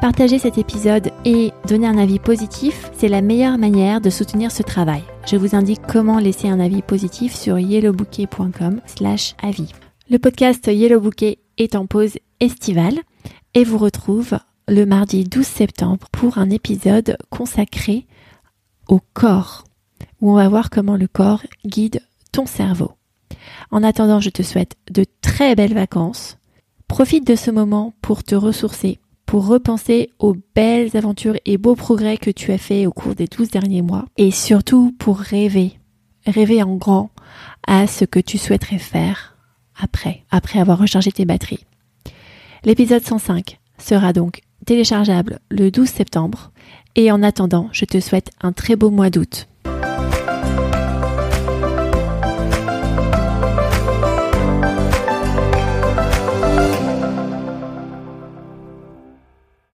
Partager cet épisode et donner un avis positif, c'est la meilleure manière de soutenir ce travail. Je vous indique comment laisser un avis positif sur yellowbouquet.com slash avis. Le podcast Yellow Bouquet est en pause estivale et vous retrouve le mardi 12 septembre pour un épisode consacré au corps, où on va voir comment le corps guide ton cerveau. En attendant, je te souhaite de très belles vacances. Profite de ce moment pour te ressourcer, pour repenser aux belles aventures et beaux progrès que tu as fait au cours des 12 derniers mois, et surtout pour rêver, rêver en grand à ce que tu souhaiterais faire après, après avoir rechargé tes batteries. L'épisode 105 sera donc téléchargeable le 12 septembre et en attendant, je te souhaite un très beau mois d'août.